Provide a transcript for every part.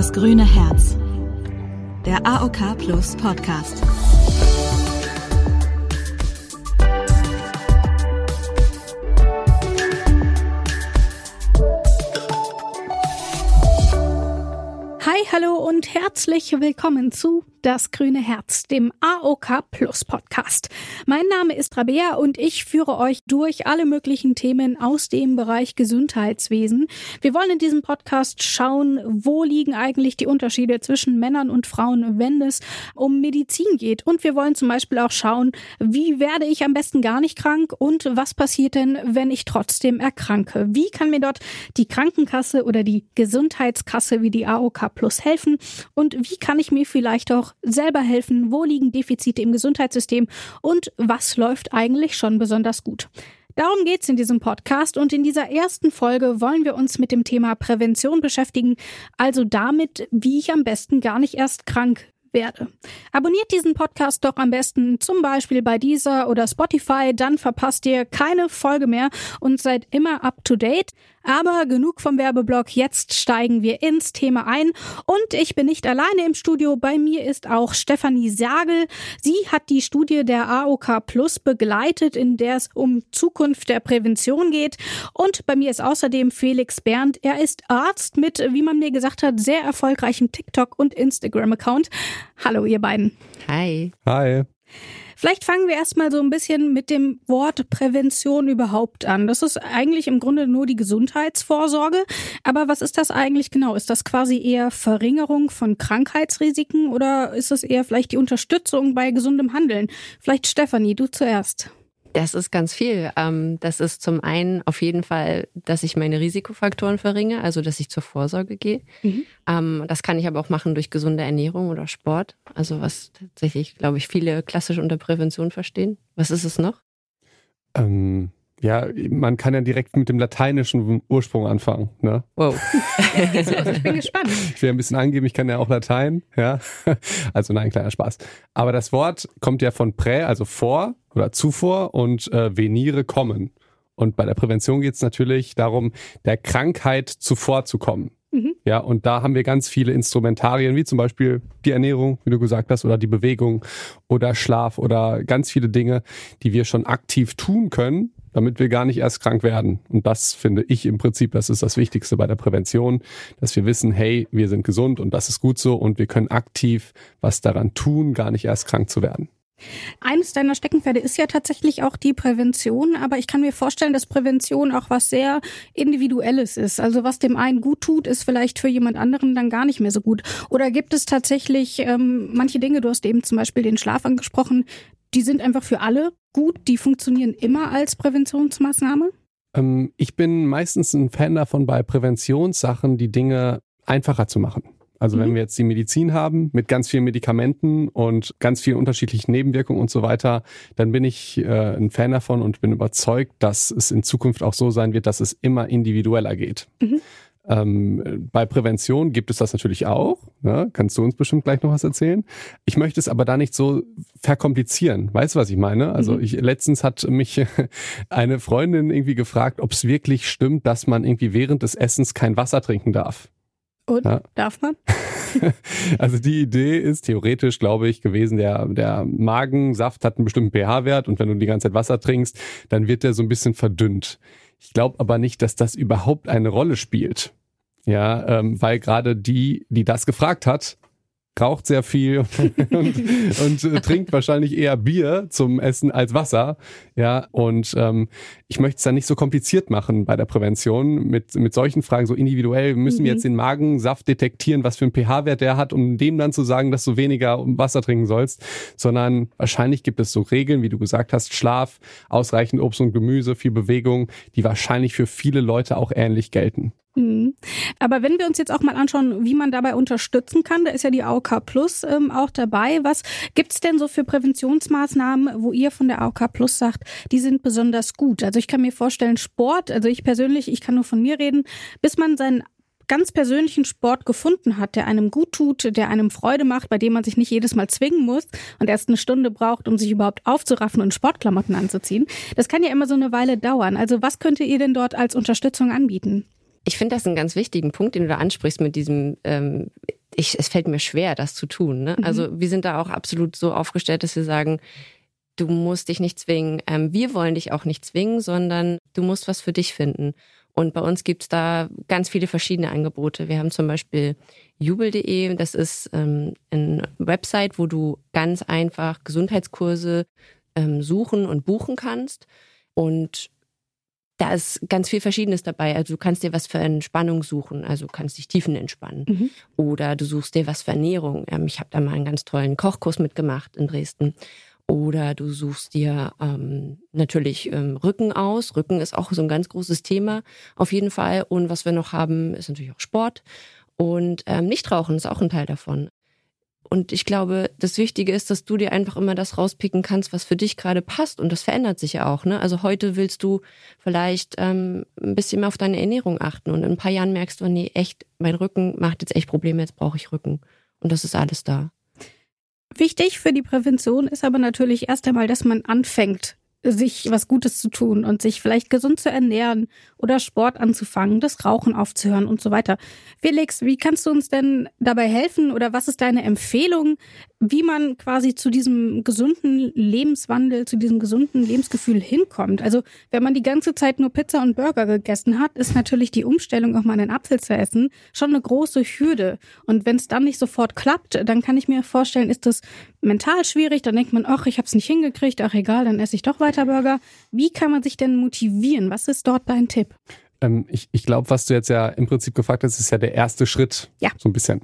Das grüne Herz. Der AOK Plus Podcast. Hallo und herzlich willkommen zu das grüne Herz, dem AOK Plus Podcast. Mein Name ist Rabea und ich führe euch durch alle möglichen Themen aus dem Bereich Gesundheitswesen. Wir wollen in diesem Podcast schauen, wo liegen eigentlich die Unterschiede zwischen Männern und Frauen, wenn es um Medizin geht. Und wir wollen zum Beispiel auch schauen, wie werde ich am besten gar nicht krank und was passiert denn, wenn ich trotzdem erkranke? Wie kann mir dort die Krankenkasse oder die Gesundheitskasse wie die AOK Plus helfen? Und wie kann ich mir vielleicht auch selber helfen? Wo liegen Defizite im Gesundheitssystem? Und was läuft eigentlich schon besonders gut? Darum geht's in diesem Podcast und in dieser ersten Folge wollen wir uns mit dem Thema Prävention beschäftigen, also damit, wie ich am besten gar nicht erst krank werde. Abonniert diesen Podcast doch am besten zum Beispiel bei dieser oder Spotify, dann verpasst ihr keine Folge mehr und seid immer up to date. Aber genug vom Werbeblock, jetzt steigen wir ins Thema ein. Und ich bin nicht alleine im Studio, bei mir ist auch Stefanie Sagel. Sie hat die Studie der AOK Plus begleitet, in der es um Zukunft der Prävention geht. Und bei mir ist außerdem Felix Berndt. Er ist Arzt mit, wie man mir gesagt hat, sehr erfolgreichem TikTok- und Instagram-Account. Hallo, ihr beiden. Hi. Hi. Vielleicht fangen wir erstmal so ein bisschen mit dem Wort Prävention überhaupt an. Das ist eigentlich im Grunde nur die Gesundheitsvorsorge. Aber was ist das eigentlich genau? Ist das quasi eher Verringerung von Krankheitsrisiken oder ist es eher vielleicht die Unterstützung bei gesundem Handeln? Vielleicht Stefanie, du zuerst. Das ist ganz viel. Ähm, das ist zum einen auf jeden Fall, dass ich meine Risikofaktoren verringe, also dass ich zur Vorsorge gehe. Mhm. Ähm, das kann ich aber auch machen durch gesunde Ernährung oder Sport. Also was tatsächlich, glaube ich, viele klassisch unter Prävention verstehen. Was ist es noch? Ähm, ja, man kann ja direkt mit dem lateinischen Ursprung anfangen. Ne? Wow. ich bin gespannt. Ich will ein bisschen angeben, ich kann ja auch Latein. Ja, Also nein, kleiner Spaß. Aber das Wort kommt ja von prä, also vor oder zuvor und äh, venire kommen. Und bei der Prävention geht es natürlich darum, der Krankheit zuvorzukommen. Mhm. Ja, und da haben wir ganz viele Instrumentarien, wie zum Beispiel die Ernährung, wie du gesagt hast, oder die Bewegung oder Schlaf oder ganz viele Dinge, die wir schon aktiv tun können, damit wir gar nicht erst krank werden. Und das finde ich im Prinzip, das ist das Wichtigste bei der Prävention, dass wir wissen, hey, wir sind gesund und das ist gut so und wir können aktiv was daran tun, gar nicht erst krank zu werden. Eines deiner Steckenpferde ist ja tatsächlich auch die Prävention, aber ich kann mir vorstellen, dass Prävention auch was sehr Individuelles ist. Also was dem einen gut tut, ist vielleicht für jemand anderen dann gar nicht mehr so gut. Oder gibt es tatsächlich ähm, manche Dinge, du hast eben zum Beispiel den Schlaf angesprochen, die sind einfach für alle gut, die funktionieren immer als Präventionsmaßnahme? Ähm, ich bin meistens ein Fan davon, bei Präventionssachen die Dinge einfacher zu machen. Also mhm. wenn wir jetzt die Medizin haben mit ganz vielen Medikamenten und ganz vielen unterschiedlichen Nebenwirkungen und so weiter, dann bin ich äh, ein Fan davon und bin überzeugt, dass es in Zukunft auch so sein wird, dass es immer individueller geht. Mhm. Ähm, bei Prävention gibt es das natürlich auch. Ne? Kannst du uns bestimmt gleich noch was erzählen? Ich möchte es aber da nicht so verkomplizieren. Weißt du, was ich meine? Also mhm. ich, letztens hat mich eine Freundin irgendwie gefragt, ob es wirklich stimmt, dass man irgendwie während des Essens kein Wasser trinken darf. Und ja. darf man? also die Idee ist theoretisch, glaube ich, gewesen, der, der Magensaft hat einen bestimmten pH-Wert und wenn du die ganze Zeit Wasser trinkst, dann wird der so ein bisschen verdünnt. Ich glaube aber nicht, dass das überhaupt eine Rolle spielt. Ja, ähm, weil gerade die, die das gefragt hat, raucht sehr viel und, und äh, trinkt wahrscheinlich eher Bier zum Essen als Wasser. Ja, und ähm, ich möchte es dann nicht so kompliziert machen bei der Prävention mit, mit solchen Fragen, so individuell. Müssen mhm. wir jetzt den Magensaft detektieren, was für ein pH-Wert der hat, um dem dann zu sagen, dass du weniger Wasser trinken sollst, sondern wahrscheinlich gibt es so Regeln, wie du gesagt hast, Schlaf, ausreichend Obst und Gemüse, viel Bewegung, die wahrscheinlich für viele Leute auch ähnlich gelten. Mhm. Aber wenn wir uns jetzt auch mal anschauen, wie man dabei unterstützen kann, da ist ja die AOK Plus ähm, auch dabei. Was gibt's denn so für Präventionsmaßnahmen, wo ihr von der AOK Plus sagt, die sind besonders gut? Also ich kann mir vorstellen, Sport, also ich persönlich, ich kann nur von mir reden, bis man seinen ganz persönlichen Sport gefunden hat, der einem gut tut, der einem Freude macht, bei dem man sich nicht jedes Mal zwingen muss und erst eine Stunde braucht, um sich überhaupt aufzuraffen und Sportklamotten anzuziehen. Das kann ja immer so eine Weile dauern. Also was könntet ihr denn dort als Unterstützung anbieten? Ich finde das einen ganz wichtigen Punkt, den du da ansprichst mit diesem, ähm, ich, es fällt mir schwer, das zu tun. Ne? Mhm. Also wir sind da auch absolut so aufgestellt, dass wir sagen, du musst dich nicht zwingen. Ähm, wir wollen dich auch nicht zwingen, sondern du musst was für dich finden. Und bei uns gibt's da ganz viele verschiedene Angebote. Wir haben zum Beispiel jubel.de, das ist ähm, eine Website, wo du ganz einfach Gesundheitskurse ähm, suchen und buchen kannst. Und da ist ganz viel Verschiedenes dabei. Also du kannst dir was für Entspannung suchen, also du kannst dich tiefen entspannen. Mhm. Oder du suchst dir was für Ernährung. Ähm, ich habe da mal einen ganz tollen Kochkurs mitgemacht in Dresden. Oder du suchst dir ähm, natürlich ähm, Rücken aus. Rücken ist auch so ein ganz großes Thema auf jeden Fall. Und was wir noch haben, ist natürlich auch Sport. Und ähm, Nichtrauchen ist auch ein Teil davon. Und ich glaube, das Wichtige ist, dass du dir einfach immer das rauspicken kannst, was für dich gerade passt. Und das verändert sich ja auch. Ne? Also heute willst du vielleicht ähm, ein bisschen mehr auf deine Ernährung achten. Und in ein paar Jahren merkst du, nee, echt, mein Rücken macht jetzt echt Probleme, jetzt brauche ich Rücken. Und das ist alles da. Wichtig für die Prävention ist aber natürlich erst einmal, dass man anfängt, sich was Gutes zu tun und sich vielleicht gesund zu ernähren oder Sport anzufangen, das Rauchen aufzuhören und so weiter. Felix, wie kannst du uns denn dabei helfen oder was ist deine Empfehlung, wie man quasi zu diesem gesunden Lebenswandel, zu diesem gesunden Lebensgefühl hinkommt? Also, wenn man die ganze Zeit nur Pizza und Burger gegessen hat, ist natürlich die Umstellung, auch mal einen Apfel zu essen, schon eine große Hürde. Und wenn es dann nicht sofort klappt, dann kann ich mir vorstellen, ist das mental schwierig, dann denkt man, ach, ich habe es nicht hingekriegt, ach egal, dann esse ich doch weiter Burger. Wie kann man sich denn motivieren? Was ist dort dein Tipp? Ähm, ich ich glaube, was du jetzt ja im Prinzip gefragt hast, ist ja der erste Schritt. Ja. So ein bisschen.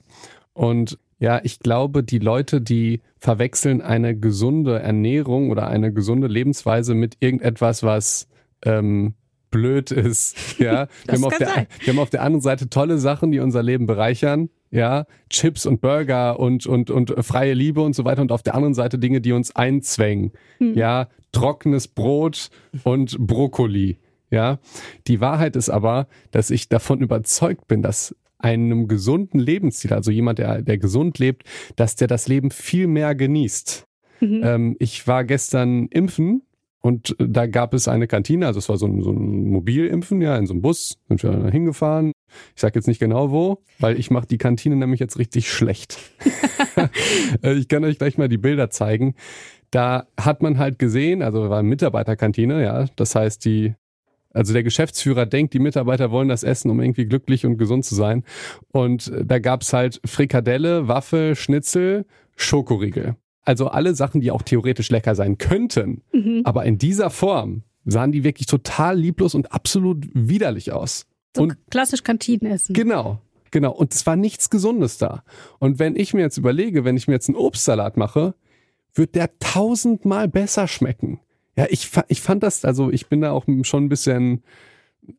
Und ja, ich glaube, die Leute, die verwechseln eine gesunde Ernährung oder eine gesunde Lebensweise mit irgendetwas, was ähm, blöd ist. Ja, wir haben, auf der, wir haben auf der anderen Seite tolle Sachen, die unser Leben bereichern. Ja, Chips und Burger und, und, und freie Liebe und so weiter. Und auf der anderen Seite Dinge, die uns einzwängen. Hm. Ja, trockenes Brot und Brokkoli. Ja, die Wahrheit ist aber, dass ich davon überzeugt bin, dass einem gesunden Lebensstil, also jemand, der, der gesund lebt, dass der das Leben viel mehr genießt. Mhm. Ähm, ich war gestern impfen und da gab es eine Kantine, also es war so ein, so ein Mobilimpfen, ja, in so einem Bus, sind wir da hingefahren. Ich sage jetzt nicht genau wo, weil ich mache die Kantine nämlich jetzt richtig schlecht. Äh, ich kann euch gleich mal die Bilder zeigen. Da hat man halt gesehen, also war eine Mitarbeiterkantine, ja, das heißt, die also der Geschäftsführer denkt, die Mitarbeiter wollen das essen, um irgendwie glücklich und gesund zu sein. Und äh, da gab's halt Frikadelle, Waffe, Schnitzel, Schokoriegel. Also alle Sachen, die auch theoretisch lecker sein könnten. Mhm. Aber in dieser Form sahen die wirklich total lieblos und absolut widerlich aus. So und klassisch Kantinenessen. Genau. Genau. Und es war nichts Gesundes da. Und wenn ich mir jetzt überlege, wenn ich mir jetzt einen Obstsalat mache, wird der tausendmal besser schmecken. Ja, ich, ich fand das, also ich bin da auch schon ein bisschen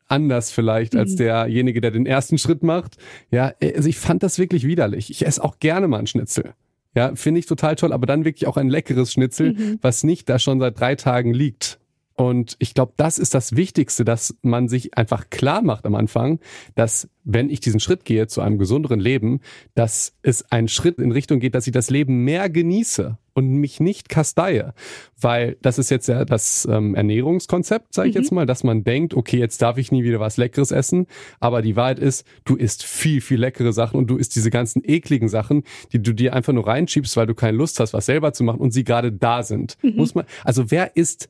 anders vielleicht als mhm. derjenige, der den ersten Schritt macht. Ja, also ich fand das wirklich widerlich. Ich esse auch gerne mal einen Schnitzel. Ja, finde ich total toll, aber dann wirklich auch ein leckeres Schnitzel, mhm. was nicht da schon seit drei Tagen liegt. Und ich glaube, das ist das Wichtigste, dass man sich einfach klar macht am Anfang, dass wenn ich diesen Schritt gehe zu einem gesünderen Leben, dass es ein Schritt in Richtung geht, dass ich das Leben mehr genieße und mich nicht kasteie. Weil das ist jetzt ja das ähm, Ernährungskonzept, sage ich mhm. jetzt mal, dass man denkt, okay, jetzt darf ich nie wieder was Leckeres essen. Aber die Wahrheit ist, du isst viel, viel leckere Sachen und du isst diese ganzen ekligen Sachen, die du dir einfach nur reinschiebst, weil du keine Lust hast, was selber zu machen und sie gerade da sind. Mhm. Muss man, also wer isst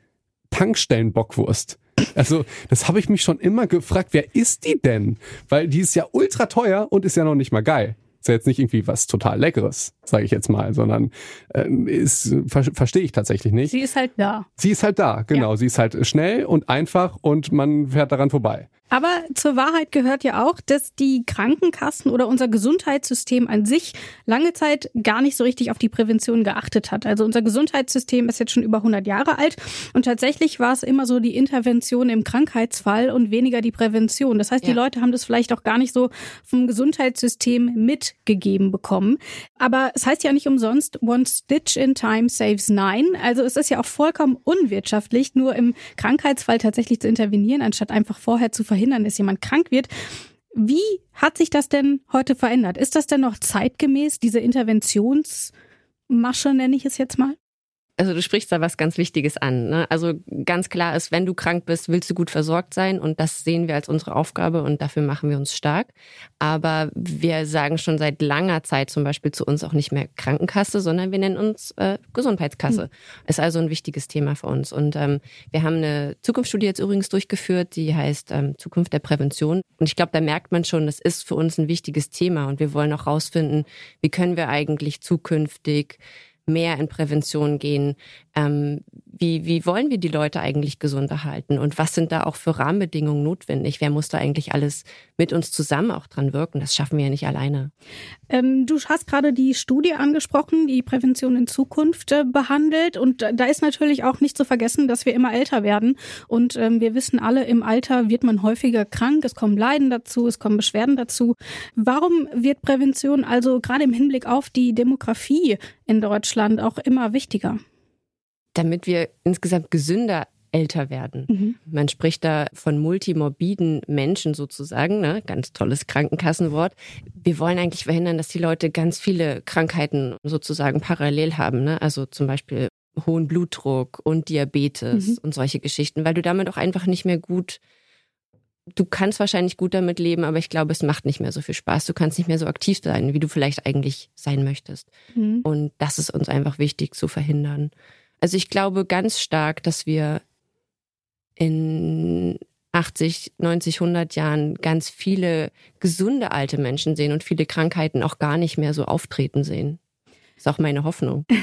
Tankstellenbockwurst. Also, das habe ich mich schon immer gefragt, wer ist die denn? Weil die ist ja ultra teuer und ist ja noch nicht mal geil. Ist ja jetzt nicht irgendwie was total Leckeres, sage ich jetzt mal, sondern äh, ist ver verstehe ich tatsächlich nicht. Sie ist halt da. Sie ist halt da, genau. Ja. Sie ist halt schnell und einfach und man fährt daran vorbei. Aber zur Wahrheit gehört ja auch, dass die Krankenkassen oder unser Gesundheitssystem an sich lange Zeit gar nicht so richtig auf die Prävention geachtet hat. Also unser Gesundheitssystem ist jetzt schon über 100 Jahre alt und tatsächlich war es immer so die Intervention im Krankheitsfall und weniger die Prävention. Das heißt, die Leute haben das vielleicht auch gar nicht so vom Gesundheitssystem mitgegeben bekommen. Aber es heißt ja nicht umsonst, one stitch in time saves nine. Also es ist ja auch vollkommen unwirtschaftlich, nur im Krankheitsfall tatsächlich zu intervenieren, anstatt einfach vorher zu verhindern, verhindern, dass jemand krank wird. Wie hat sich das denn heute verändert? Ist das denn noch zeitgemäß, diese Interventionsmasche, nenne ich es jetzt mal? Also du sprichst da was ganz Wichtiges an. Ne? Also ganz klar ist, wenn du krank bist, willst du gut versorgt sein und das sehen wir als unsere Aufgabe und dafür machen wir uns stark. Aber wir sagen schon seit langer Zeit zum Beispiel zu uns auch nicht mehr Krankenkasse, sondern wir nennen uns äh, Gesundheitskasse. Mhm. Ist also ein wichtiges Thema für uns. Und ähm, wir haben eine Zukunftsstudie jetzt übrigens durchgeführt, die heißt ähm, Zukunft der Prävention. Und ich glaube, da merkt man schon, das ist für uns ein wichtiges Thema und wir wollen auch rausfinden, wie können wir eigentlich zukünftig mehr in Prävention gehen. Ähm, wie, wie wollen wir die Leute eigentlich gesund erhalten und was sind da auch für Rahmenbedingungen notwendig? Wer muss da eigentlich alles mit uns zusammen auch dran wirken? Das schaffen wir ja nicht alleine. Ähm, du hast gerade die Studie angesprochen, die Prävention in Zukunft äh, behandelt und da ist natürlich auch nicht zu vergessen, dass wir immer älter werden und ähm, wir wissen alle, im Alter wird man häufiger krank, es kommen Leiden dazu, es kommen Beschwerden dazu. Warum wird Prävention also gerade im Hinblick auf die Demografie in Deutschland auch immer wichtiger? damit wir insgesamt gesünder älter werden. Mhm. Man spricht da von multimorbiden Menschen sozusagen, ne? ganz tolles Krankenkassenwort. Wir wollen eigentlich verhindern, dass die Leute ganz viele Krankheiten sozusagen parallel haben. Ne? Also zum Beispiel hohen Blutdruck und Diabetes mhm. und solche Geschichten, weil du damit auch einfach nicht mehr gut du kannst wahrscheinlich gut damit leben, aber ich glaube, es macht nicht mehr so viel Spaß. Du kannst nicht mehr so aktiv sein, wie du vielleicht eigentlich sein möchtest. Mhm. Und das ist uns einfach wichtig zu verhindern. Also ich glaube ganz stark, dass wir in 80, 90, 100 Jahren ganz viele gesunde alte Menschen sehen und viele Krankheiten auch gar nicht mehr so auftreten sehen. Ist auch meine Hoffnung.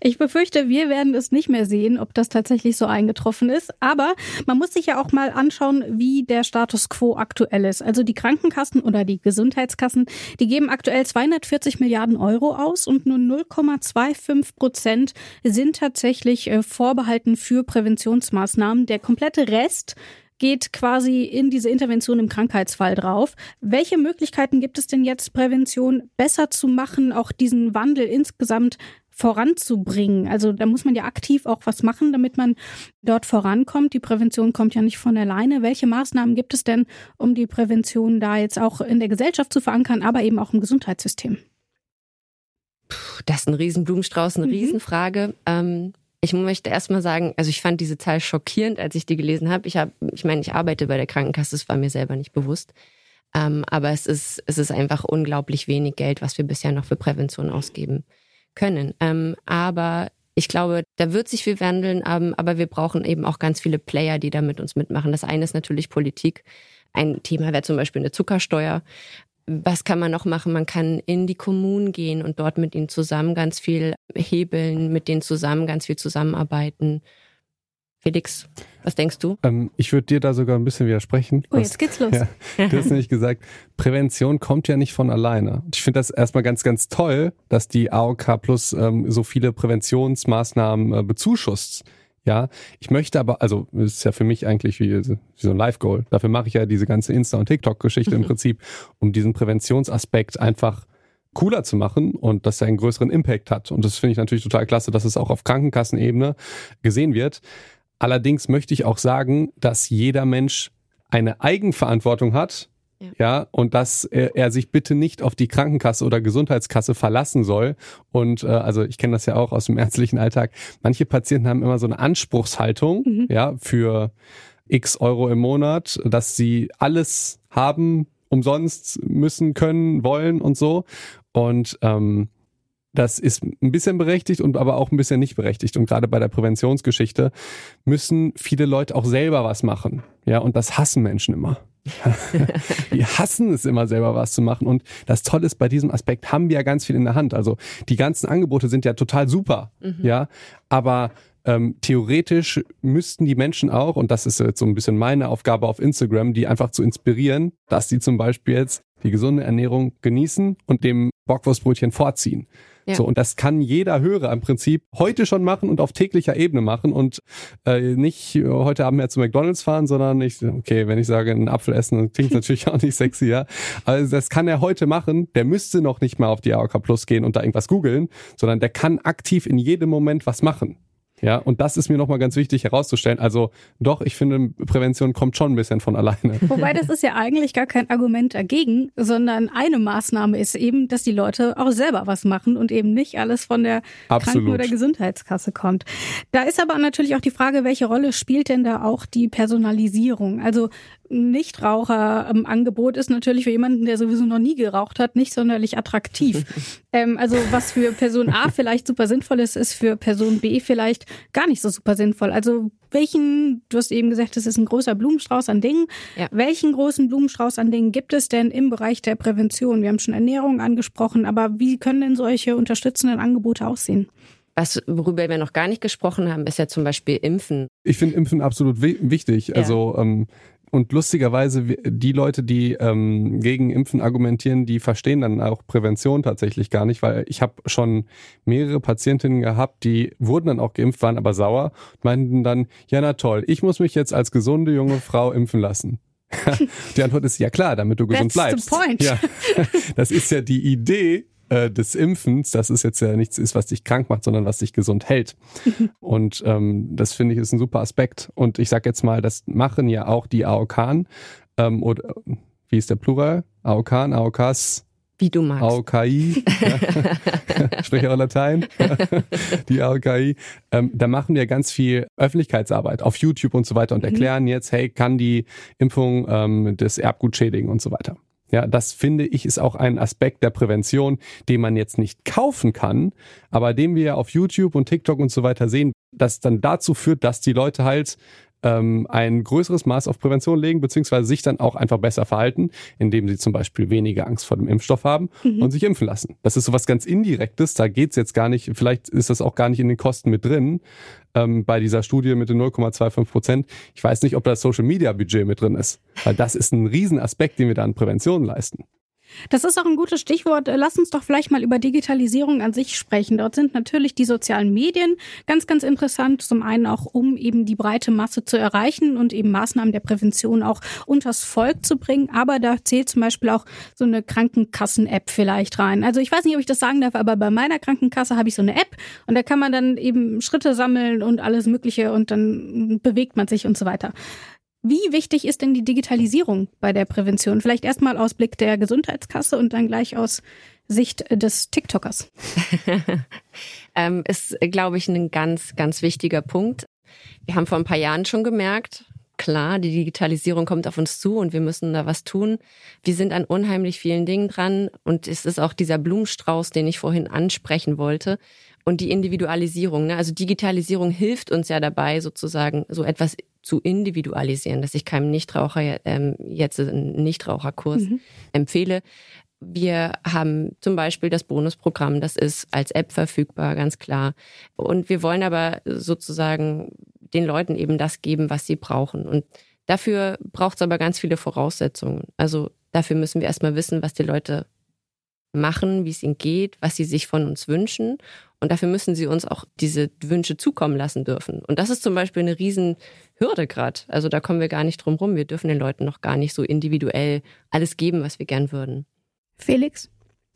Ich befürchte, wir werden es nicht mehr sehen, ob das tatsächlich so eingetroffen ist. Aber man muss sich ja auch mal anschauen, wie der Status quo aktuell ist. Also die Krankenkassen oder die Gesundheitskassen, die geben aktuell 240 Milliarden Euro aus und nur 0,25 Prozent sind tatsächlich äh, vorbehalten für Präventionsmaßnahmen. Der komplette Rest geht quasi in diese Intervention im Krankheitsfall drauf. Welche Möglichkeiten gibt es denn jetzt, Prävention besser zu machen, auch diesen Wandel insgesamt voranzubringen? Also da muss man ja aktiv auch was machen, damit man dort vorankommt. Die Prävention kommt ja nicht von alleine. Welche Maßnahmen gibt es denn, um die Prävention da jetzt auch in der Gesellschaft zu verankern, aber eben auch im Gesundheitssystem? Das ist ein Riesenblumenstrauß, eine mhm. Riesenfrage. Ähm, ich möchte erstmal sagen, also ich fand diese Zahl schockierend, als ich die gelesen habe. Ich habe, ich meine, ich arbeite bei der Krankenkasse, das war mir selber nicht bewusst. Ähm, aber es ist, es ist einfach unglaublich wenig Geld, was wir bisher noch für Prävention ausgeben können. Ähm, aber ich glaube, da wird sich viel wandeln, ähm, aber wir brauchen eben auch ganz viele Player, die da mit uns mitmachen. Das eine ist natürlich Politik. Ein Thema wäre zum Beispiel eine Zuckersteuer was kann man noch machen? Man kann in die Kommunen gehen und dort mit ihnen zusammen ganz viel hebeln, mit denen zusammen ganz viel zusammenarbeiten. Felix, was denkst du? Ähm, ich würde dir da sogar ein bisschen widersprechen. Oh, jetzt geht's los. Ja, du hast nämlich gesagt, Prävention kommt ja nicht von alleine. Ich finde das erstmal ganz, ganz toll, dass die AOK Plus ähm, so viele Präventionsmaßnahmen äh, bezuschusst. Ja, ich möchte aber, also es ist ja für mich eigentlich wie, wie so ein Live-Goal. Dafür mache ich ja diese ganze Insta- und TikTok-Geschichte im Prinzip, um diesen Präventionsaspekt einfach cooler zu machen und dass er einen größeren Impact hat. Und das finde ich natürlich total klasse, dass es auch auf Krankenkassenebene gesehen wird. Allerdings möchte ich auch sagen, dass jeder Mensch eine Eigenverantwortung hat, ja. ja, und dass er, er, sich bitte nicht auf die Krankenkasse oder Gesundheitskasse verlassen soll. Und äh, also ich kenne das ja auch aus dem ärztlichen Alltag. Manche Patienten haben immer so eine Anspruchshaltung, mhm. ja, für x Euro im Monat, dass sie alles haben, umsonst müssen, können, wollen und so. Und ähm, das ist ein bisschen berechtigt und aber auch ein bisschen nicht berechtigt. Und gerade bei der Präventionsgeschichte müssen viele Leute auch selber was machen. Ja, und das hassen Menschen immer. die hassen es immer selber was zu machen. Und das Tolle ist, bei diesem Aspekt haben wir ja ganz viel in der Hand. Also die ganzen Angebote sind ja total super. Mhm. Ja, aber ähm, theoretisch müssten die Menschen auch, und das ist jetzt so ein bisschen meine Aufgabe auf Instagram, die einfach zu inspirieren, dass sie zum Beispiel jetzt die gesunde Ernährung genießen und dem Bockwurstbrötchen vorziehen. Ja. So, und das kann jeder Hörer im Prinzip heute schon machen und auf täglicher Ebene machen und äh, nicht äh, heute Abend mehr zu McDonalds fahren, sondern ich, okay, wenn ich sage, einen Apfel essen, dann klingt natürlich auch nicht sexy, ja. Also das kann er heute machen. Der müsste noch nicht mal auf die AOK Plus gehen und da irgendwas googeln, sondern der kann aktiv in jedem Moment was machen. Ja, und das ist mir nochmal ganz wichtig herauszustellen. Also doch, ich finde, Prävention kommt schon ein bisschen von alleine. Wobei das ist ja eigentlich gar kein Argument dagegen, sondern eine Maßnahme ist eben, dass die Leute auch selber was machen und eben nicht alles von der Absolut. Kranken- oder Gesundheitskasse kommt. Da ist aber natürlich auch die Frage, welche Rolle spielt denn da auch die Personalisierung? Also Nichtraucher im Angebot ist natürlich für jemanden, der sowieso noch nie geraucht hat, nicht sonderlich attraktiv. ähm, also was für Person A vielleicht super sinnvoll ist, ist für Person B vielleicht gar nicht so super sinnvoll. Also welchen, du hast eben gesagt, das ist ein großer Blumenstrauß an Dingen. Ja. Welchen großen Blumenstrauß an Dingen gibt es denn im Bereich der Prävention? Wir haben schon Ernährung angesprochen, aber wie können denn solche unterstützenden Angebote aussehen? Was, worüber wir noch gar nicht gesprochen haben, ist ja zum Beispiel Impfen. Ich finde Impfen absolut wi wichtig. Ja. Also ähm, und lustigerweise, die Leute, die ähm, gegen Impfen argumentieren, die verstehen dann auch Prävention tatsächlich gar nicht, weil ich habe schon mehrere Patientinnen gehabt, die wurden dann auch geimpft, waren aber sauer und meinten dann, ja na toll, ich muss mich jetzt als gesunde junge Frau impfen lassen. die Antwort ist ja klar, damit du gesund That's the bleibst. point. Ja, das ist ja die Idee äh, des Impfens, dass es jetzt ja nichts ist, was dich krank macht, sondern was dich gesund hält. Und ähm, das finde ich ist ein super Aspekt. Und ich sag jetzt mal, das machen ja auch die AOKan ähm, oder wie ist der Plural? AOKan, AOKs, Wie du magst. AOKI, ja. spreche auch Latein, die AOKI. Ähm, da machen wir ganz viel Öffentlichkeitsarbeit auf YouTube und so weiter und erklären jetzt, hey, kann die Impfung ähm, das Erbgut schädigen und so weiter. Ja, das finde ich ist auch ein Aspekt der Prävention, den man jetzt nicht kaufen kann, aber den wir auf YouTube und TikTok und so weiter sehen, das dann dazu führt, dass die Leute halt ähm, ein größeres Maß auf Prävention legen, beziehungsweise sich dann auch einfach besser verhalten, indem sie zum Beispiel weniger Angst vor dem Impfstoff haben und sich impfen lassen. Das ist sowas ganz Indirektes, da geht's jetzt gar nicht, vielleicht ist das auch gar nicht in den Kosten mit drin, ähm, bei dieser Studie mit den 0,25 Prozent. Ich weiß nicht, ob da das Social Media Budget mit drin ist, weil das ist ein Riesenaspekt, den wir da an Prävention leisten. Das ist auch ein gutes Stichwort. Lass uns doch vielleicht mal über Digitalisierung an sich sprechen. Dort sind natürlich die sozialen Medien ganz, ganz interessant. Zum einen auch, um eben die breite Masse zu erreichen und eben Maßnahmen der Prävention auch unters Volk zu bringen. Aber da zählt zum Beispiel auch so eine Krankenkassen-App vielleicht rein. Also ich weiß nicht, ob ich das sagen darf, aber bei meiner Krankenkasse habe ich so eine App und da kann man dann eben Schritte sammeln und alles Mögliche und dann bewegt man sich und so weiter. Wie wichtig ist denn die Digitalisierung bei der Prävention? Vielleicht erstmal aus Blick der Gesundheitskasse und dann gleich aus Sicht des TikTokers. ähm, ist, glaube ich, ein ganz, ganz wichtiger Punkt. Wir haben vor ein paar Jahren schon gemerkt, klar, die Digitalisierung kommt auf uns zu und wir müssen da was tun. Wir sind an unheimlich vielen Dingen dran und es ist auch dieser Blumenstrauß, den ich vorhin ansprechen wollte. Und die Individualisierung, ne? also Digitalisierung hilft uns ja dabei, sozusagen so etwas zu individualisieren, dass ich keinem Nichtraucher ähm, jetzt einen Nichtraucherkurs Mhm. empfehle. Wir haben zum Beispiel das Bonusprogramm, das ist als App verfügbar, ganz klar. Und wir wollen aber sozusagen den Leuten eben das geben, was sie brauchen. Und dafür braucht es aber ganz viele Voraussetzungen. Also dafür müssen wir erstmal wissen, was die Leute machen, wie es ihnen geht, was sie sich von uns wünschen. Und dafür müssen sie uns auch diese Wünsche zukommen lassen dürfen. Und das ist zum Beispiel eine Riesenhürde gerade. Also da kommen wir gar nicht drum rum. Wir dürfen den Leuten noch gar nicht so individuell alles geben, was wir gern würden. Felix?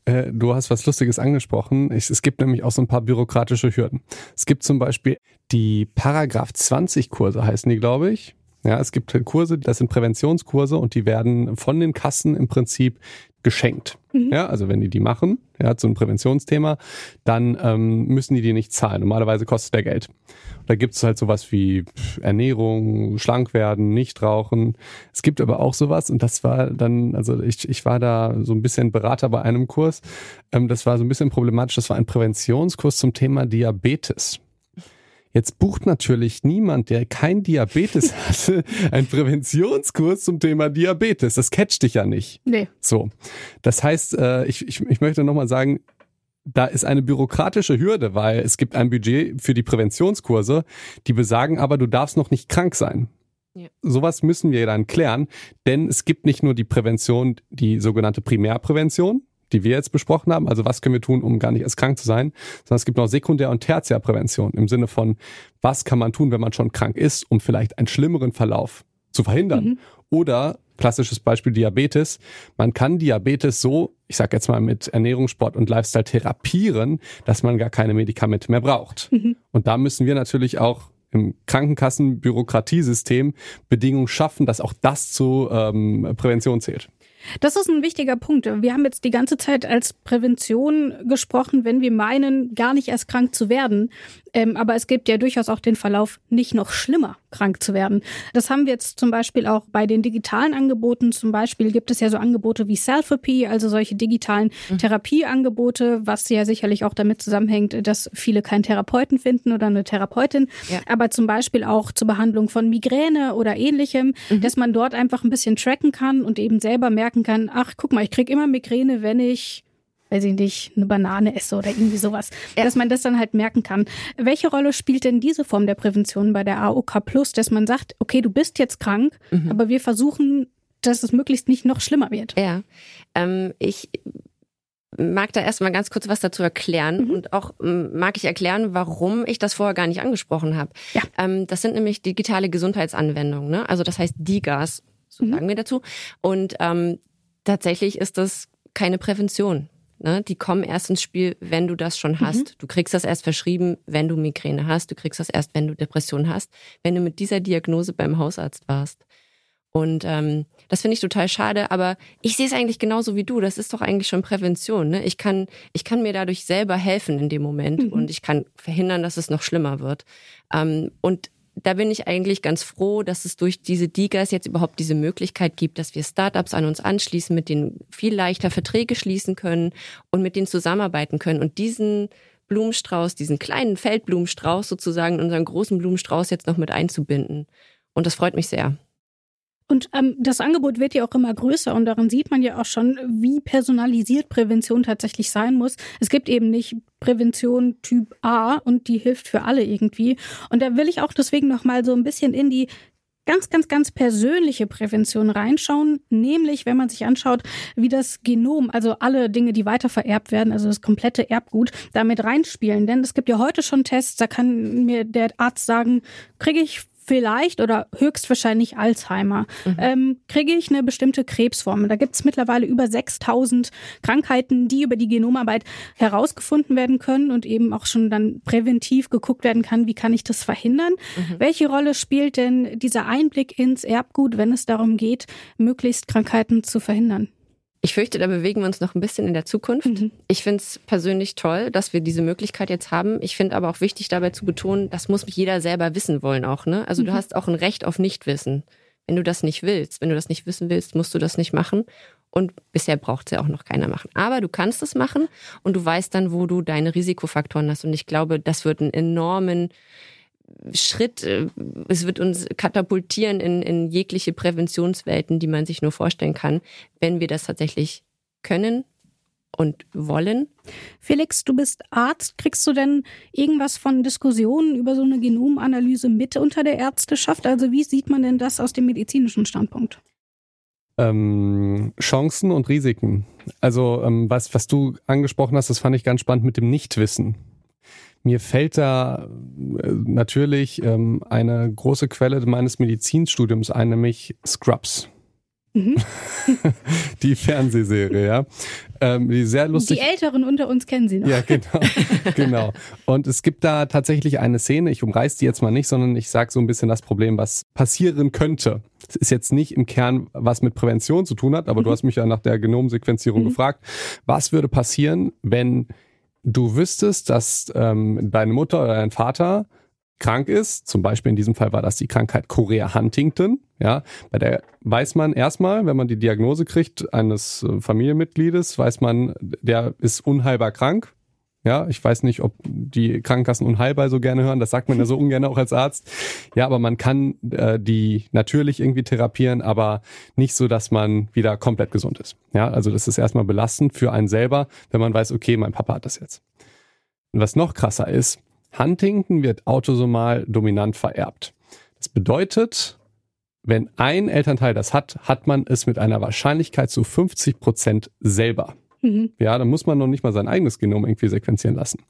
Äh, Du hast was Lustiges angesprochen. Ich, es gibt nämlich auch so ein paar bürokratische Hürden. Es gibt zum Beispiel die Paragraph 20 Kurse, heißen die, glaube ich. Ja, es gibt Kurse, das sind Präventionskurse und die werden von den Kassen im Prinzip geschenkt. Ja, also wenn die die machen, ja, zu einem Präventionsthema, dann ähm, müssen die die nicht zahlen. Normalerweise kostet der Geld. Da gibt es halt sowas wie Ernährung, schlank werden, nicht rauchen. Es gibt aber auch sowas und das war dann, also ich, ich war da so ein bisschen Berater bei einem Kurs. Ähm, das war so ein bisschen problematisch. Das war ein Präventionskurs zum Thema Diabetes. Jetzt bucht natürlich niemand, der kein Diabetes hatte, einen Präventionskurs zum Thema Diabetes. Das catcht dich ja nicht. Nee. So. Das heißt, äh, ich, ich, ich möchte nochmal sagen, da ist eine bürokratische Hürde, weil es gibt ein Budget für die Präventionskurse, die besagen aber, du darfst noch nicht krank sein. Ja. Sowas müssen wir dann klären, denn es gibt nicht nur die Prävention, die sogenannte Primärprävention, die wir jetzt besprochen haben, also was können wir tun, um gar nicht erst krank zu sein, sondern es gibt noch Sekundär- und Tertiärprävention im Sinne von, was kann man tun, wenn man schon krank ist, um vielleicht einen schlimmeren Verlauf zu verhindern. Oder klassisches Beispiel Diabetes. Man kann Diabetes so, ich sage jetzt mal mit Ernährung, Sport und Lifestyle therapieren, dass man gar keine Medikamente mehr braucht. Mhm. Und da müssen wir natürlich auch im Krankenkassenbürokratiesystem Bedingungen schaffen, dass auch das zu ähm, Prävention zählt. Das ist ein wichtiger Punkt. Wir haben jetzt die ganze Zeit als Prävention gesprochen, wenn wir meinen, gar nicht erst krank zu werden. Ähm, aber es gibt ja durchaus auch den Verlauf, nicht noch schlimmer krank zu werden. Das haben wir jetzt zum Beispiel auch bei den digitalen Angeboten. Zum Beispiel gibt es ja so Angebote wie Selfie, also solche digitalen mhm. Therapieangebote, was ja sicherlich auch damit zusammenhängt, dass viele keinen Therapeuten finden oder eine Therapeutin. Ja. Aber zum Beispiel auch zur Behandlung von Migräne oder ähnlichem, mhm. dass man dort einfach ein bisschen tracken kann und eben selber merken kann, ach, guck mal, ich krieg immer Migräne, wenn ich weiß ich nicht, eine Banane esse oder irgendwie sowas, ja. dass man das dann halt merken kann. Welche Rolle spielt denn diese Form der Prävention bei der AOK Plus, dass man sagt, okay, du bist jetzt krank, mhm. aber wir versuchen, dass es möglichst nicht noch schlimmer wird? Ja, ähm, ich mag da erstmal ganz kurz was dazu erklären mhm. und auch mag ich erklären, warum ich das vorher gar nicht angesprochen habe. Ja. Ähm, das sind nämlich digitale Gesundheitsanwendungen, ne? also das heißt DIGAS, so mhm. sagen wir dazu. Und ähm, tatsächlich ist das keine Prävention. Ne? Die kommen erst ins Spiel, wenn du das schon hast. Mhm. Du kriegst das erst verschrieben, wenn du Migräne hast. Du kriegst das erst, wenn du Depression hast, wenn du mit dieser Diagnose beim Hausarzt warst. Und ähm, das finde ich total schade, aber ich sehe es eigentlich genauso wie du. Das ist doch eigentlich schon Prävention. Ne? Ich, kann, ich kann mir dadurch selber helfen in dem Moment mhm. und ich kann verhindern, dass es noch schlimmer wird. Ähm, und da bin ich eigentlich ganz froh, dass es durch diese Digas jetzt überhaupt diese Möglichkeit gibt, dass wir Startups an uns anschließen, mit denen viel leichter Verträge schließen können und mit denen zusammenarbeiten können und diesen Blumenstrauß, diesen kleinen Feldblumenstrauß sozusagen unseren großen Blumenstrauß jetzt noch mit einzubinden. Und das freut mich sehr. Und ähm, das Angebot wird ja auch immer größer und daran sieht man ja auch schon, wie personalisiert Prävention tatsächlich sein muss. Es gibt eben nicht Prävention Typ A und die hilft für alle irgendwie. Und da will ich auch deswegen noch mal so ein bisschen in die ganz, ganz, ganz persönliche Prävention reinschauen, nämlich wenn man sich anschaut, wie das Genom, also alle Dinge, die weiter vererbt werden, also das komplette Erbgut, damit reinspielen. Denn es gibt ja heute schon Tests, da kann mir der Arzt sagen, kriege ich vielleicht oder höchstwahrscheinlich Alzheimer. Mhm. Ähm, kriege ich eine bestimmte Krebsform? Da gibt es mittlerweile über 6000 Krankheiten, die über die Genomarbeit herausgefunden werden können und eben auch schon dann präventiv geguckt werden kann, wie kann ich das verhindern? Mhm. Welche Rolle spielt denn dieser Einblick ins Erbgut, wenn es darum geht, möglichst Krankheiten zu verhindern? Ich fürchte, da bewegen wir uns noch ein bisschen in der Zukunft. Mhm. Ich finde es persönlich toll, dass wir diese Möglichkeit jetzt haben. Ich finde aber auch wichtig dabei zu betonen, das muss jeder selber wissen wollen auch. Ne? Also mhm. du hast auch ein Recht auf Nichtwissen. Wenn du das nicht willst, wenn du das nicht wissen willst, musst du das nicht machen. Und bisher braucht es ja auch noch keiner machen. Aber du kannst es machen und du weißt dann, wo du deine Risikofaktoren hast. Und ich glaube, das wird einen enormen Schritt, äh, es wird uns katapultieren in, in jegliche Präventionswelten, die man sich nur vorstellen kann, wenn wir das tatsächlich können und wollen. Felix, du bist Arzt. Kriegst du denn irgendwas von Diskussionen über so eine Genomanalyse mit unter der Ärzteschaft? Also wie sieht man denn das aus dem medizinischen Standpunkt? Ähm, Chancen und Risiken. Also ähm, was, was du angesprochen hast, das fand ich ganz spannend mit dem Nichtwissen. Mir fällt da äh, natürlich ähm, eine große Quelle meines Medizinstudiums ein, nämlich Scrubs. Mhm. die Fernsehserie, ja. Ähm, die sehr lustig. Die Älteren unter uns kennen sie noch. Ja, genau. genau. Und es gibt da tatsächlich eine Szene, ich umreiß die jetzt mal nicht, sondern ich sage so ein bisschen das Problem, was passieren könnte. Es ist jetzt nicht im Kern, was mit Prävention zu tun hat, aber mhm. du hast mich ja nach der Genomsequenzierung mhm. gefragt. Was würde passieren, wenn du wüsstest, dass ähm, deine Mutter oder dein Vater krank ist, zum Beispiel in diesem Fall war das die Krankheit Chorea Huntington, ja, bei der weiß man erstmal, wenn man die Diagnose kriegt eines äh, Familienmitgliedes, weiß man, der ist unheilbar krank, ja, ich weiß nicht, ob die Krankenkassen unheilbar so gerne hören. Das sagt man ja so ungern auch als Arzt. Ja, aber man kann äh, die natürlich irgendwie therapieren, aber nicht so, dass man wieder komplett gesund ist. Ja, also das ist erstmal belastend für einen selber, wenn man weiß, okay, mein Papa hat das jetzt. Und was noch krasser ist, Huntington wird autosomal dominant vererbt. Das bedeutet, wenn ein Elternteil das hat, hat man es mit einer Wahrscheinlichkeit zu 50 Prozent selber. Mhm. Ja, dann muss man noch nicht mal sein eigenes Genom irgendwie sequenzieren lassen.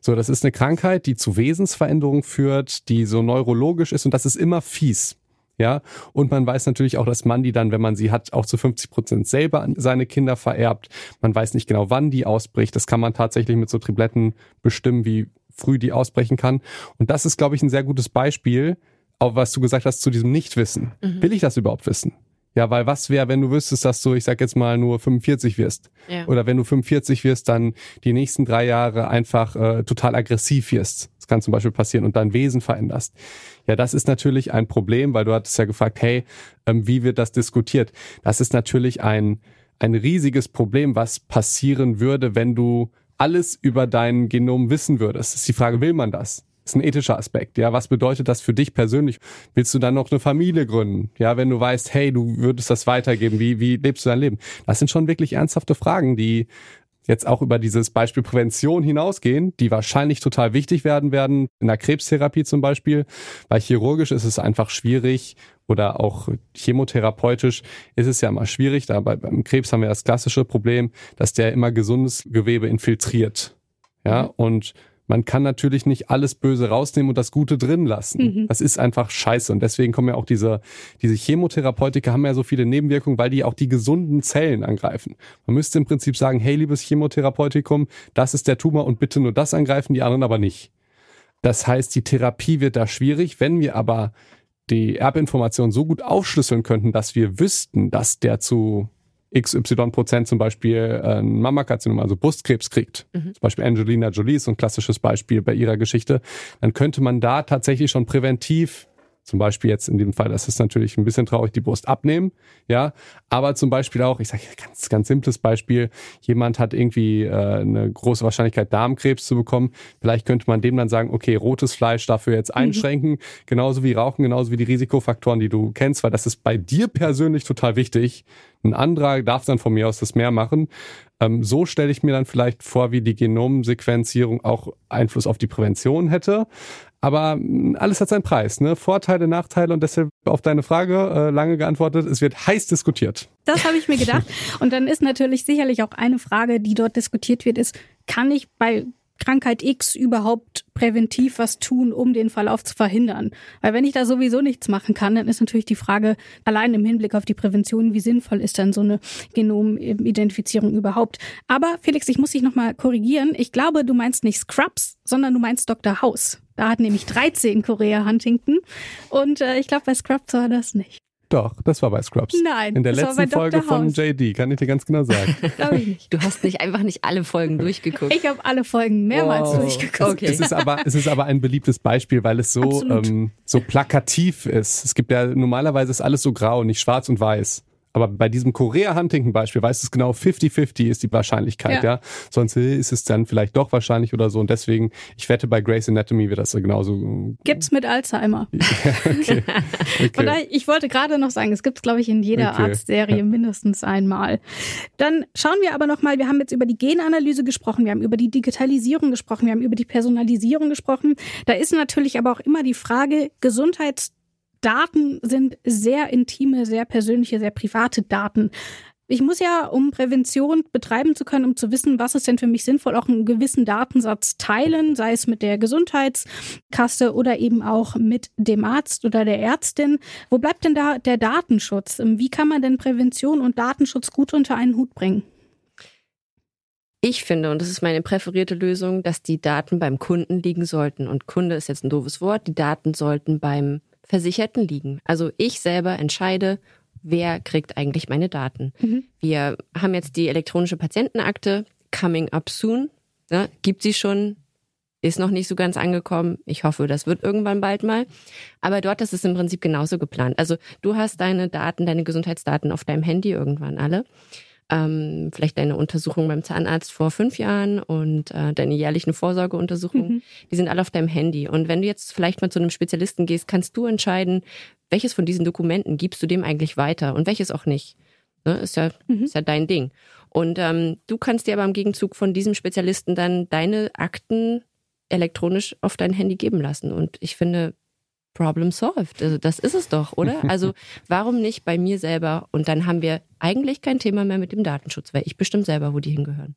So, das ist eine Krankheit, die zu Wesensveränderungen führt, die so neurologisch ist und das ist immer fies. Ja, und man weiß natürlich auch, dass man die dann, wenn man sie hat, auch zu 50 Prozent selber an seine Kinder vererbt. Man weiß nicht genau, wann die ausbricht. Das kann man tatsächlich mit so Tripletten bestimmen, wie früh die ausbrechen kann. Und das ist, glaube ich, ein sehr gutes Beispiel, auch was du gesagt hast zu diesem Nichtwissen. Mhm. Will ich das überhaupt wissen? Ja, weil was wäre, wenn du wüsstest, dass du, ich sag jetzt mal, nur 45 wirst? Ja. Oder wenn du 45 wirst, dann die nächsten drei Jahre einfach äh, total aggressiv wirst. Das kann zum Beispiel passieren und dein Wesen veränderst. Ja, das ist natürlich ein Problem, weil du hattest ja gefragt, hey, ähm, wie wird das diskutiert? Das ist natürlich ein, ein riesiges Problem, was passieren würde, wenn du alles über dein Genom wissen würdest. Das ist die Frage, will man das? Ist ein ethischer Aspekt. Ja, was bedeutet das für dich persönlich? Willst du dann noch eine Familie gründen? Ja, wenn du weißt, hey, du würdest das weitergeben, wie, wie lebst du dein Leben? Das sind schon wirklich ernsthafte Fragen, die jetzt auch über dieses Beispiel Prävention hinausgehen, die wahrscheinlich total wichtig werden werden, in der Krebstherapie zum Beispiel, weil chirurgisch ist es einfach schwierig oder auch chemotherapeutisch ist es ja immer schwierig. Da beim Krebs haben wir das klassische Problem, dass der immer gesundes Gewebe infiltriert. Ja, mhm. und man kann natürlich nicht alles Böse rausnehmen und das Gute drin lassen. Mhm. Das ist einfach scheiße. Und deswegen kommen ja auch diese, diese Chemotherapeutika haben ja so viele Nebenwirkungen, weil die auch die gesunden Zellen angreifen. Man müsste im Prinzip sagen, hey, liebes Chemotherapeutikum, das ist der Tumor und bitte nur das angreifen, die anderen aber nicht. Das heißt, die Therapie wird da schwierig. Wenn wir aber die Erbinformation so gut aufschlüsseln könnten, dass wir wüssten, dass der zu XY Prozent zum Beispiel äh, ein Mammakarzinom, also Brustkrebs kriegt, mhm. zum Beispiel Angelina Jolie ist so ein klassisches Beispiel bei ihrer Geschichte, dann könnte man da tatsächlich schon präventiv zum Beispiel jetzt in dem Fall, das ist natürlich ein bisschen traurig, die Brust abnehmen, ja. Aber zum Beispiel auch, ich sage ganz, ganz simples Beispiel, jemand hat irgendwie äh, eine große Wahrscheinlichkeit, Darmkrebs zu bekommen. Vielleicht könnte man dem dann sagen, okay, rotes Fleisch dafür jetzt mhm. einschränken, mhm. genauso wie Rauchen, genauso wie die Risikofaktoren, die du kennst, weil das ist bei dir persönlich total wichtig. Ein anderer darf dann von mir aus das mehr machen. Ähm, so stelle ich mir dann vielleicht vor, wie die Genomsequenzierung auch Einfluss auf die Prävention hätte. Aber hm, alles hat seinen Preis, ne? Vorteile, Nachteile und deshalb auf deine Frage äh, lange geantwortet, es wird heiß diskutiert. Das habe ich mir gedacht. Und dann ist natürlich sicherlich auch eine Frage, die dort diskutiert wird, ist, kann ich bei Krankheit X überhaupt präventiv was tun, um den Verlauf zu verhindern? Weil wenn ich da sowieso nichts machen kann, dann ist natürlich die Frage, allein im Hinblick auf die Prävention, wie sinnvoll ist dann so eine Genomidentifizierung überhaupt? Aber Felix, ich muss dich nochmal korrigieren. Ich glaube, du meinst nicht Scrubs, sondern du meinst Dr. House. Da hat nämlich 13 Korea Huntington. Und äh, ich glaube, bei Scrubs war das nicht. Doch, das war bei Scrubs. Nein. In der letzten Folge von JD, kann ich dir ganz genau sagen. Glaube ich nicht. Du hast nicht einfach nicht alle Folgen durchgeguckt. Ich habe alle Folgen mehrmals wow. durchgeguckt. Okay. Es ist aber, es ist aber ein beliebtes Beispiel, weil es so, ähm, so plakativ ist. Es gibt ja, normalerweise ist alles so grau, nicht schwarz und weiß. Aber bei diesem Korea-Huntington-Beispiel weißt du es genau, 50-50 ist die Wahrscheinlichkeit, ja. ja. Sonst ist es dann vielleicht doch wahrscheinlich oder so. Und deswegen, ich wette, bei Grey's Anatomy wird das genauso. Gibt's mit Alzheimer. ja, okay. okay. Daher, ich wollte gerade noch sagen, es gibt's, glaube ich, in jeder okay. Arztserie ja. mindestens einmal. Dann schauen wir aber nochmal, wir haben jetzt über die Genanalyse gesprochen, wir haben über die Digitalisierung gesprochen, wir haben über die Personalisierung gesprochen. Da ist natürlich aber auch immer die Frage, Gesundheits Daten sind sehr intime, sehr persönliche, sehr private Daten. Ich muss ja, um Prävention betreiben zu können, um zu wissen, was ist denn für mich sinnvoll, auch einen gewissen Datensatz teilen, sei es mit der Gesundheitskasse oder eben auch mit dem Arzt oder der Ärztin. Wo bleibt denn da der Datenschutz? Wie kann man denn Prävention und Datenschutz gut unter einen Hut bringen? Ich finde, und das ist meine präferierte Lösung, dass die Daten beim Kunden liegen sollten. Und Kunde ist jetzt ein doofes Wort. Die Daten sollten beim Versicherten liegen. Also ich selber entscheide, wer kriegt eigentlich meine Daten. Mhm. Wir haben jetzt die elektronische Patientenakte, coming up soon. Ja, gibt sie schon, ist noch nicht so ganz angekommen. Ich hoffe, das wird irgendwann bald mal. Aber dort ist es im Prinzip genauso geplant. Also du hast deine Daten, deine Gesundheitsdaten auf deinem Handy irgendwann alle ähm, vielleicht deine Untersuchung beim Zahnarzt vor fünf Jahren und äh, deine jährlichen Vorsorgeuntersuchungen, mhm. die sind alle auf deinem Handy. Und wenn du jetzt vielleicht mal zu einem Spezialisten gehst, kannst du entscheiden, welches von diesen Dokumenten gibst du dem eigentlich weiter und welches auch nicht. Ne? Ist, ja, mhm. ist ja dein Ding. Und ähm, du kannst dir aber im Gegenzug von diesem Spezialisten dann deine Akten elektronisch auf dein Handy geben lassen. Und ich finde, Problem solved. Also das ist es doch, oder? Also warum nicht bei mir selber? Und dann haben wir eigentlich kein Thema mehr mit dem Datenschutz, weil ich bestimmt selber, wo die hingehören.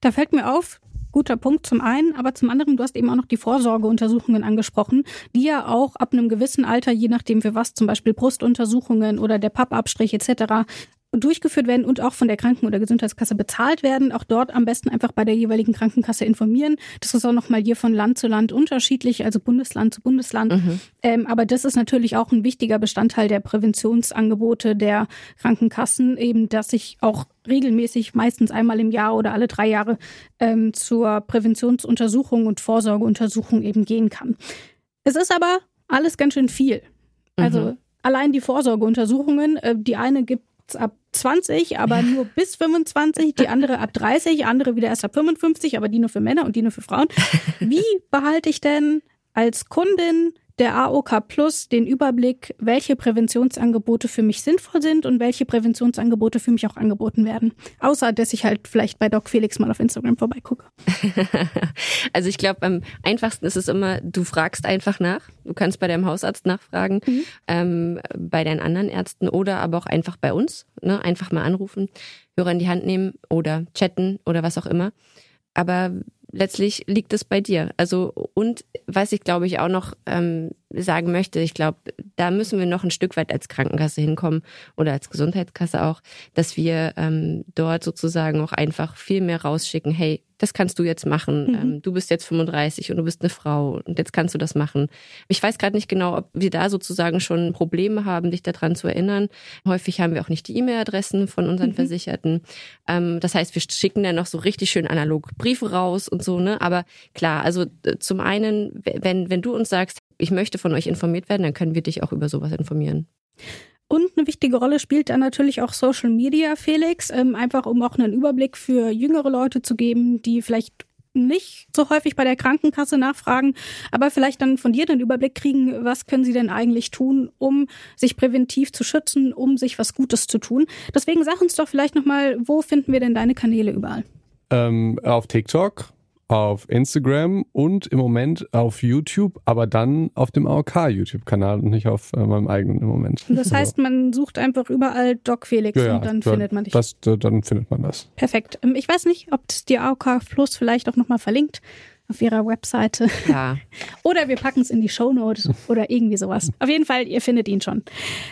Da fällt mir auf, guter Punkt zum einen, aber zum anderen, du hast eben auch noch die Vorsorgeuntersuchungen angesprochen, die ja auch ab einem gewissen Alter, je nachdem für was, zum Beispiel Brustuntersuchungen oder der Pappabstrich etc., durchgeführt werden und auch von der Kranken- oder Gesundheitskasse bezahlt werden. Auch dort am besten einfach bei der jeweiligen Krankenkasse informieren. Das ist auch nochmal hier von Land zu Land unterschiedlich, also Bundesland zu Bundesland. Mhm. Ähm, aber das ist natürlich auch ein wichtiger Bestandteil der Präventionsangebote der Krankenkassen, eben, dass ich auch regelmäßig, meistens einmal im Jahr oder alle drei Jahre, ähm, zur Präventionsuntersuchung und Vorsorgeuntersuchung eben gehen kann. Es ist aber alles ganz schön viel. Also mhm. allein die Vorsorgeuntersuchungen, äh, die eine gibt ab 20, aber nur bis 25, die andere ab 30, andere wieder erst ab 55, aber die nur für Männer und die nur für Frauen. Wie behalte ich denn als Kundin der AOK Plus den Überblick, welche Präventionsangebote für mich sinnvoll sind und welche Präventionsangebote für mich auch angeboten werden. Außer, dass ich halt vielleicht bei Doc Felix mal auf Instagram vorbeigucke. also ich glaube, am einfachsten ist es immer, du fragst einfach nach. Du kannst bei deinem Hausarzt nachfragen, mhm. ähm, bei deinen anderen Ärzten oder aber auch einfach bei uns. Ne? Einfach mal anrufen, Hörer in die Hand nehmen oder chatten oder was auch immer. Aber letztlich liegt es bei dir. Also und was ich glaube ich auch noch ähm, sagen möchte, ich glaube, da müssen wir noch ein Stück weit als Krankenkasse hinkommen oder als Gesundheitskasse auch, dass wir ähm, dort sozusagen auch einfach viel mehr rausschicken. Hey, das kannst du jetzt machen. Mhm. Ähm, du bist jetzt 35 und du bist eine Frau und jetzt kannst du das machen. Ich weiß gerade nicht genau, ob wir da sozusagen schon Probleme haben, dich daran zu erinnern. Häufig haben wir auch nicht die E-Mail-Adressen von unseren mhm. Versicherten. Ähm, das heißt, wir schicken dann noch so richtig schön analog Briefe raus und so, ne? Aber klar, also äh, zum einen, wenn, wenn du uns sagst, ich möchte von euch informiert werden, dann können wir dich auch über sowas informieren. Und eine wichtige Rolle spielt dann natürlich auch Social Media, Felix, ähm, einfach um auch einen Überblick für jüngere Leute zu geben, die vielleicht nicht so häufig bei der Krankenkasse nachfragen, aber vielleicht dann von dir den Überblick kriegen, was können sie denn eigentlich tun, um sich präventiv zu schützen, um sich was Gutes zu tun. Deswegen sag uns doch vielleicht nochmal, wo finden wir denn deine Kanäle überall? Ähm, auf TikTok auf Instagram und im Moment auf YouTube, aber dann auf dem AOK-YouTube-Kanal und nicht auf äh, meinem eigenen im Moment. Das also heißt, man sucht einfach überall Doc Felix ja, und dann ja, findet man dich. Das, dann findet man das. Perfekt. Ähm, ich weiß nicht, ob es die AOK Plus vielleicht auch nochmal verlinkt auf ihrer Webseite. Ja. oder wir packen es in die Shownotes oder irgendwie sowas. Auf jeden Fall, ihr findet ihn schon.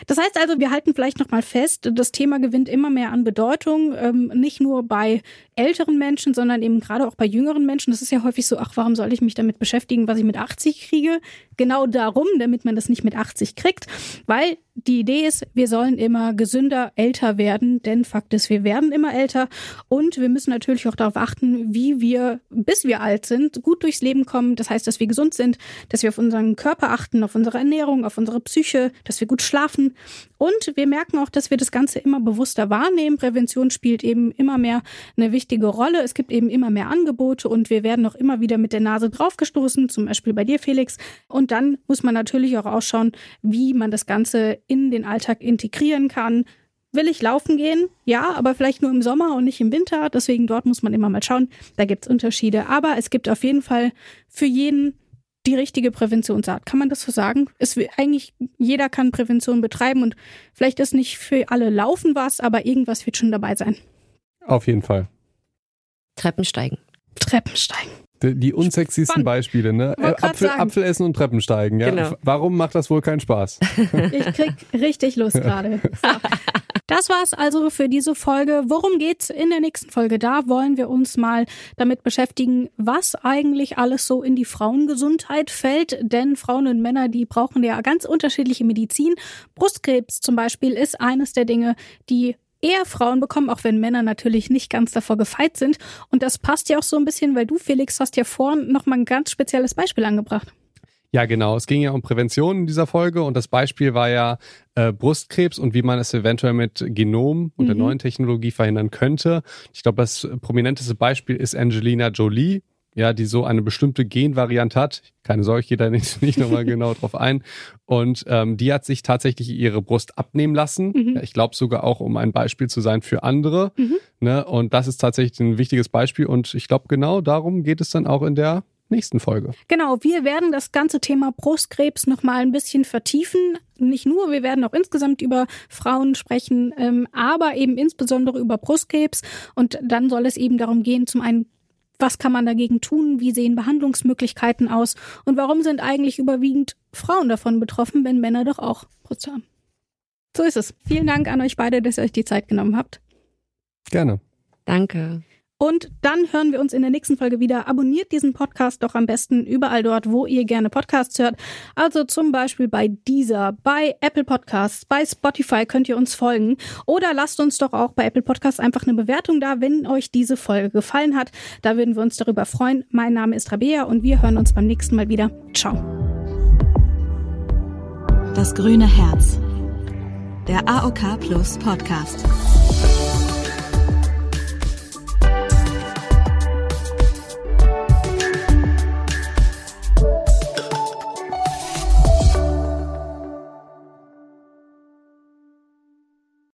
Das heißt also, wir halten vielleicht nochmal fest, das Thema gewinnt immer mehr an Bedeutung, ähm, nicht nur bei älteren Menschen, sondern eben gerade auch bei jüngeren Menschen. Das ist ja häufig so, ach, warum soll ich mich damit beschäftigen, was ich mit 80 kriege? Genau darum, damit man das nicht mit 80 kriegt, weil die Idee ist, wir sollen immer gesünder älter werden, denn Fakt ist, wir werden immer älter und wir müssen natürlich auch darauf achten, wie wir, bis wir alt sind, gut durchs Leben kommen. Das heißt, dass wir gesund sind, dass wir auf unseren Körper achten, auf unsere Ernährung, auf unsere Psyche, dass wir gut schlafen und wir merken auch, dass wir das Ganze immer bewusster wahrnehmen. Prävention spielt eben immer mehr eine wichtige Rolle. Es gibt eben immer mehr Angebote und wir werden auch immer wieder mit der Nase draufgestoßen, zum Beispiel bei dir, Felix. Und dann muss man natürlich auch ausschauen, wie man das Ganze in den Alltag integrieren kann. Will ich laufen gehen? Ja, aber vielleicht nur im Sommer und nicht im Winter. Deswegen dort muss man immer mal schauen. Da gibt es Unterschiede. Aber es gibt auf jeden Fall für jeden die richtige Präventionsart. Kann man das so sagen? Es will, eigentlich jeder kann Prävention betreiben und vielleicht ist nicht für alle Laufen was, aber irgendwas wird schon dabei sein. Auf jeden Fall. Treppensteigen. Treppensteigen. Die, die unsexiesten Spannend. Beispiele, ne? Äh, Apfel, Apfel essen und Treppensteigen, ja. Genau. Warum macht das wohl keinen Spaß? Ich krieg richtig Lust gerade. So. Das war's also für diese Folge. Worum geht's in der nächsten Folge? Da wollen wir uns mal damit beschäftigen, was eigentlich alles so in die Frauengesundheit fällt. Denn Frauen und Männer, die brauchen ja ganz unterschiedliche Medizin. Brustkrebs zum Beispiel ist eines der Dinge, die eher Frauen bekommen, auch wenn Männer natürlich nicht ganz davor gefeit sind. Und das passt ja auch so ein bisschen, weil du, Felix, hast ja vorhin nochmal ein ganz spezielles Beispiel angebracht. Ja, genau. Es ging ja um Prävention in dieser Folge und das Beispiel war ja äh, Brustkrebs und wie man es eventuell mit Genom und mhm. der neuen Technologie verhindern könnte. Ich glaube, das prominenteste Beispiel ist Angelina Jolie, ja, die so eine bestimmte Genvariante hat. Keine Sorge, ich gehe da nicht, nicht nochmal genau drauf ein. Und ähm, die hat sich tatsächlich ihre Brust abnehmen lassen. Mhm. Ja, ich glaube sogar auch, um ein Beispiel zu sein für andere. Mhm. Ne? Und das ist tatsächlich ein wichtiges Beispiel. Und ich glaube, genau darum geht es dann auch in der nächsten Folge. Genau, wir werden das ganze Thema Brustkrebs noch mal ein bisschen vertiefen. Nicht nur, wir werden auch insgesamt über Frauen sprechen, ähm, aber eben insbesondere über Brustkrebs. Und dann soll es eben darum gehen, zum einen Was kann man dagegen tun? Wie sehen Behandlungsmöglichkeiten aus? Und warum sind eigentlich überwiegend Frauen davon betroffen, wenn Männer doch auch Brust haben? So ist es. Vielen Dank an euch beide, dass ihr euch die Zeit genommen habt. Gerne. Danke. Und dann hören wir uns in der nächsten Folge wieder. Abonniert diesen Podcast doch am besten überall dort, wo ihr gerne Podcasts hört. Also zum Beispiel bei Deezer, bei Apple Podcasts, bei Spotify könnt ihr uns folgen. Oder lasst uns doch auch bei Apple Podcasts einfach eine Bewertung da, wenn euch diese Folge gefallen hat. Da würden wir uns darüber freuen. Mein Name ist Rabea und wir hören uns beim nächsten Mal wieder. Ciao. Das grüne Herz. Der AOK Plus Podcast.